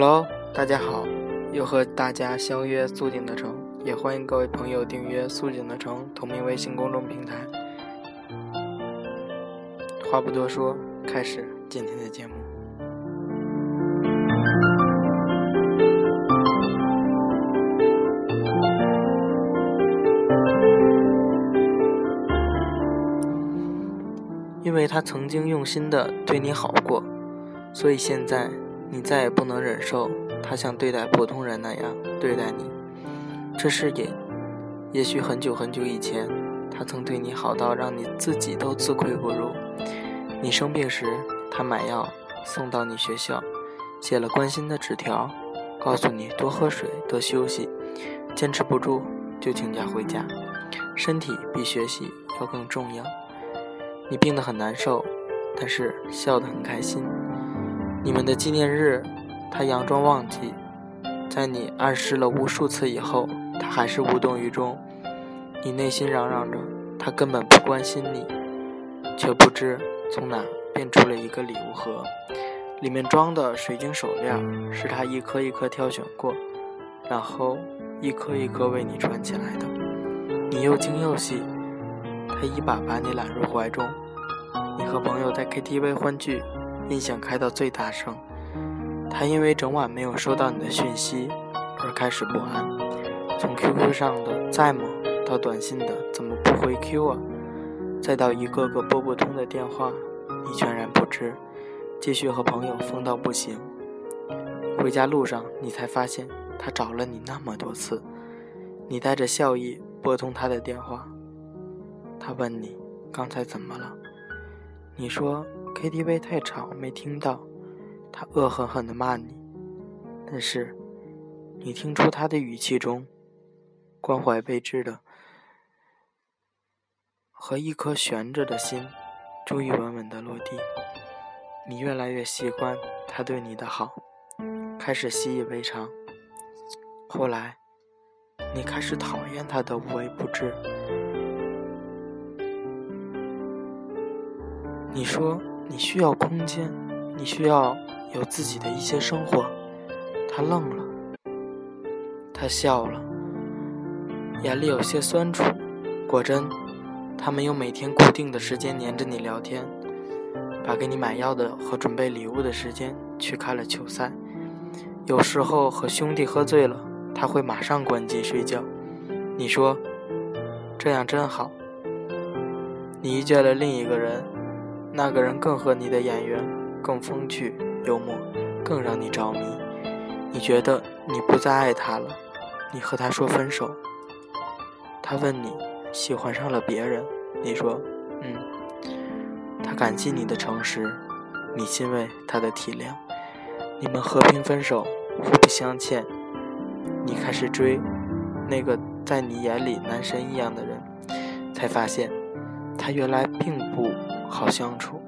喽，大家好，又和大家相约素锦的城，也欢迎各位朋友订阅素锦的城同名微信公众平台。话不多说，开始今天的节目。因为他曾经用心的对你好过，所以现在。你再也不能忍受他像对待普通人那样对待你，这是也。也许很久很久以前，他曾对你好到让你自己都自愧不如。你生病时，他买药送到你学校，写了关心的纸条，告诉你多喝水、多休息，坚持不住就请假回家，身体比学习要更重要。你病得很难受，但是笑得很开心。你们的纪念日，他佯装忘记，在你暗示了无数次以后，他还是无动于衷。你内心嚷嚷着，他根本不关心你，却不知从哪变出了一个礼物盒，里面装的水晶手链是他一颗一颗挑选过，然后一颗一颗为你穿起来的。你又惊又喜，他一把把你揽入怀中。你和朋友在 KTV 欢聚。音响开到最大声，他因为整晚没有收到你的讯息而开始不安，从 QQ 上的在吗到短信的怎么不回 Q 啊，再到一个个拨不通的电话，你全然不知，继续和朋友疯到不行。回家路上，你才发现他找了你那么多次，你带着笑意拨通他的电话，他问你刚才怎么了，你说。KTV 太吵，没听到。他恶狠狠地骂你，但是，你听出他的语气中，关怀备至的，和一颗悬着的心，终于稳稳地落地。你越来越习惯他对你的好，开始习以为常。后来，你开始讨厌他的无微不至。你说。你需要空间，你需要有自己的一些生活。他愣了，他笑了，眼里有些酸楚。果真，他没有每天固定的时间黏着你聊天，把给你买药的和准备礼物的时间去看了球赛。有时候和兄弟喝醉了，他会马上关机睡觉。你说，这样真好。你遇见了另一个人。那个人更合你的眼缘，更风趣幽默，更让你着迷。你觉得你不再爱他了，你和他说分手。他问你喜欢上了别人，你说嗯。他感激你的诚实，你欣慰他的体谅。你们和平分手，互不相欠。你开始追那个在你眼里男神一样的人，才发现他原来并不。好相处，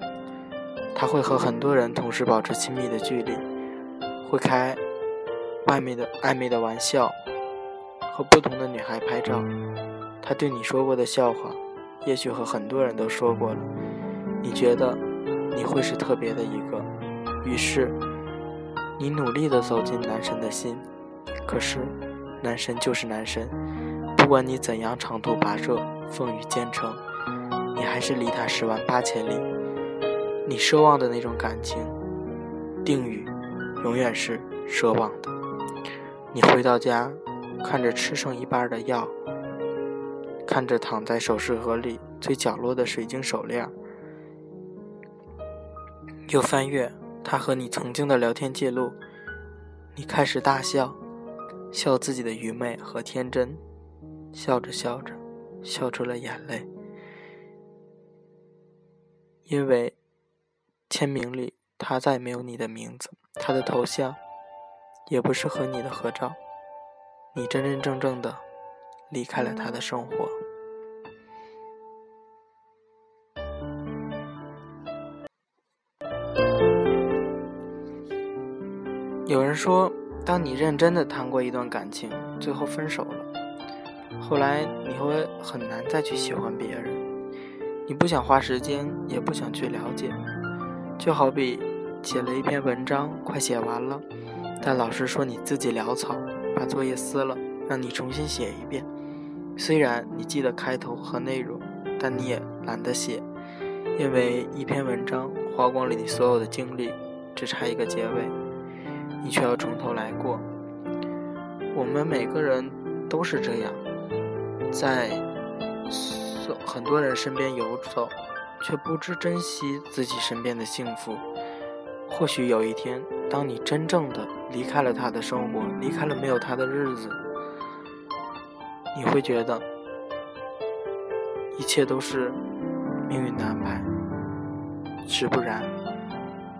他会和很多人同时保持亲密的距离，会开外面的暧昧的玩笑，和不同的女孩拍照。他对你说过的笑话，也许和很多人都说过了。你觉得你会是特别的一个，于是你努力的走进男神的心，可是男神就是男神，不管你怎样长途跋涉，风雨兼程。你还是离他十万八千里。你奢望的那种感情，定语永远是奢望的。你回到家，看着吃剩一半的药，看着躺在首饰盒里最角落的水晶手链，又翻阅他和你曾经的聊天记录，你开始大笑，笑自己的愚昧和天真，笑着笑着，笑出了眼泪。因为签名里他再没有你的名字，他的头像也不是和你的合照，你真真正正的离开了他的生活。有人说，当你认真的谈过一段感情，最后分手了，后来你会很难再去喜欢别人。你不想花时间，也不想去了解，就好比写了一篇文章，快写完了，但老师说你自己潦草，把作业撕了，让你重新写一遍。虽然你记得开头和内容，但你也懒得写，因为一篇文章花光了你所有的精力，只差一个结尾，你却要从头来过。我们每个人都是这样，在。很多人身边游走，却不知珍惜自己身边的幸福。或许有一天，当你真正的离开了他的生活，离开了没有他的日子，你会觉得一切都是命运的安排。实不然，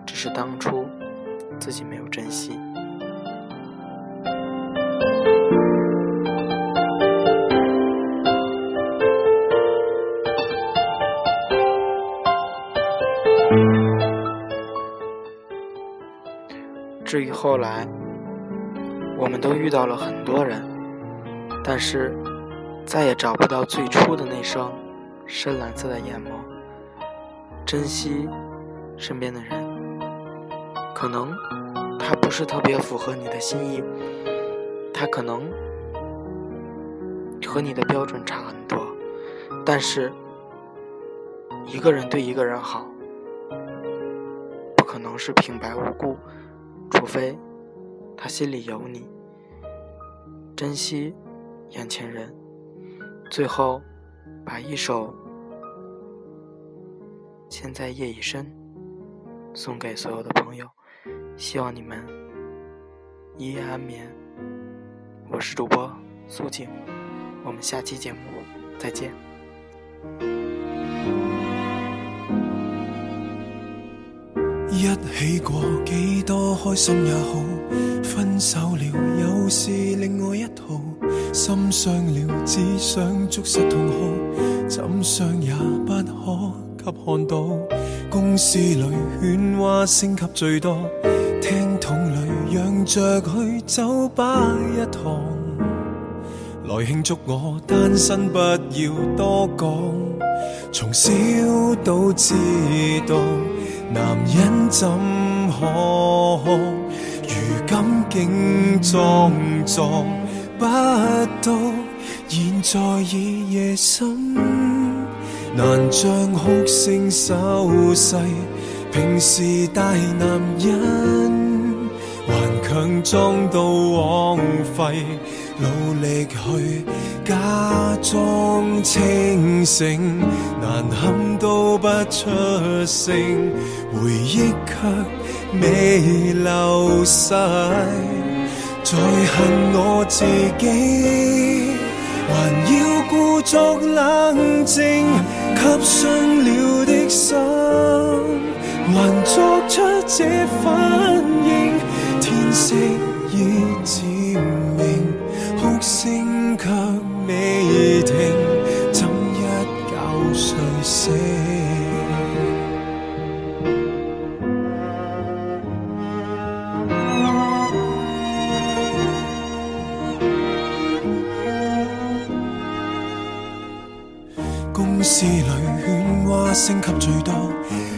只是当初自己没有珍惜。至于后来，我们都遇到了很多人，但是再也找不到最初的那双深蓝色的眼眸。珍惜身边的人，可能他不是特别符合你的心意，他可能和你的标准差很多，但是一个人对一个人好，不可能是平白无故。除非他心里有你，珍惜眼前人。最后，把一首《现在夜已深》送给所有的朋友，希望你们一夜安眠。我是主播苏静，我们下期节目再见。一起过几多开心也好，分手了又是另外一套，心伤了只想捉实痛哭，怎伤也不可给看到。公司里喧哗升级最多，听筒里让着去酒吧一趟，来庆祝我单身不要多讲，从小都知道。男人怎可哭？如今竟壮壮不到。现在已夜深，难将哭声收细。平时大男人，顽强装到枉费。努力去假装清醒，难堪都不出声，回忆却未流逝。再恨我自己，还要故作冷静，给伤了的心，还作出这反应，天色已渐。却未停，怎一觉睡醒？公司里喧哗升级最多，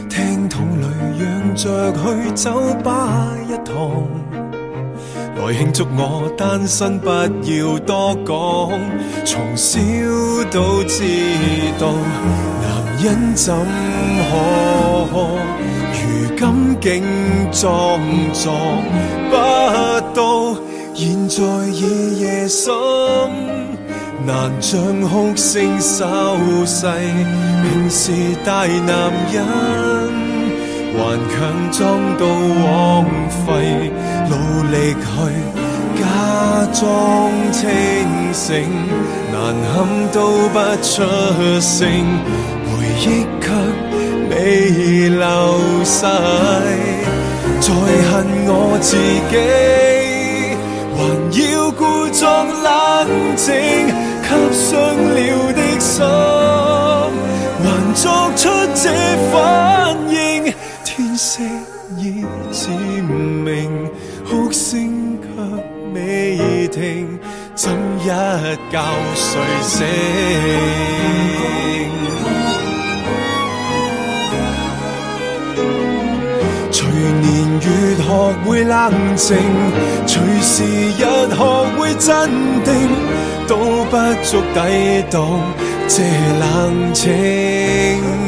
听筒里嚷着去酒吧一趟。来庆祝我单身，不要多讲。从小都知道，男人怎可，如今竟装作不到。现在已夜深，难将哭声收细，便是大男人。难强装到枉费努力去假装清醒，难堪都不出声，回忆却未流逝。再恨我自己，还要故作冷静，给伤了的心，还作出这份。声已渐明，哭声却未停，怎一觉睡醒？随年月学会冷静，随时日学会镇定，都不足抵挡这冷清。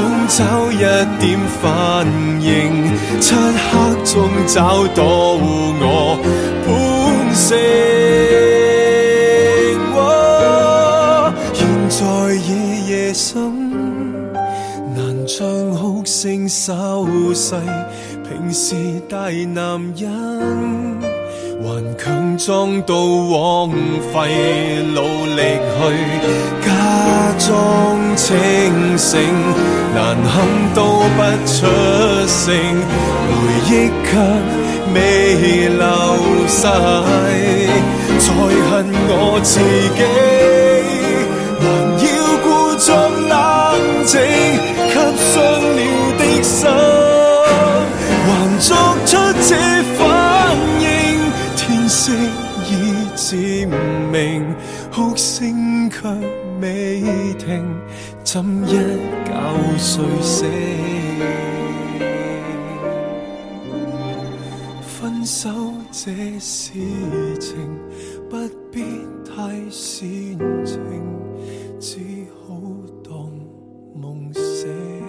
想找一点反应，漆黑中找到我本性。现在已夜深，难唱哭声收细。平时大男人，还强装到枉费努力去。假裝清醒，难堪都不出声，回忆却未流逝。再恨我自己，难要故作冷静，给伤了的心，还作出这反应，天色已渐明，哭声却。未停，怎一觉睡醒？分手这事情不必太煽情，只好当梦醒。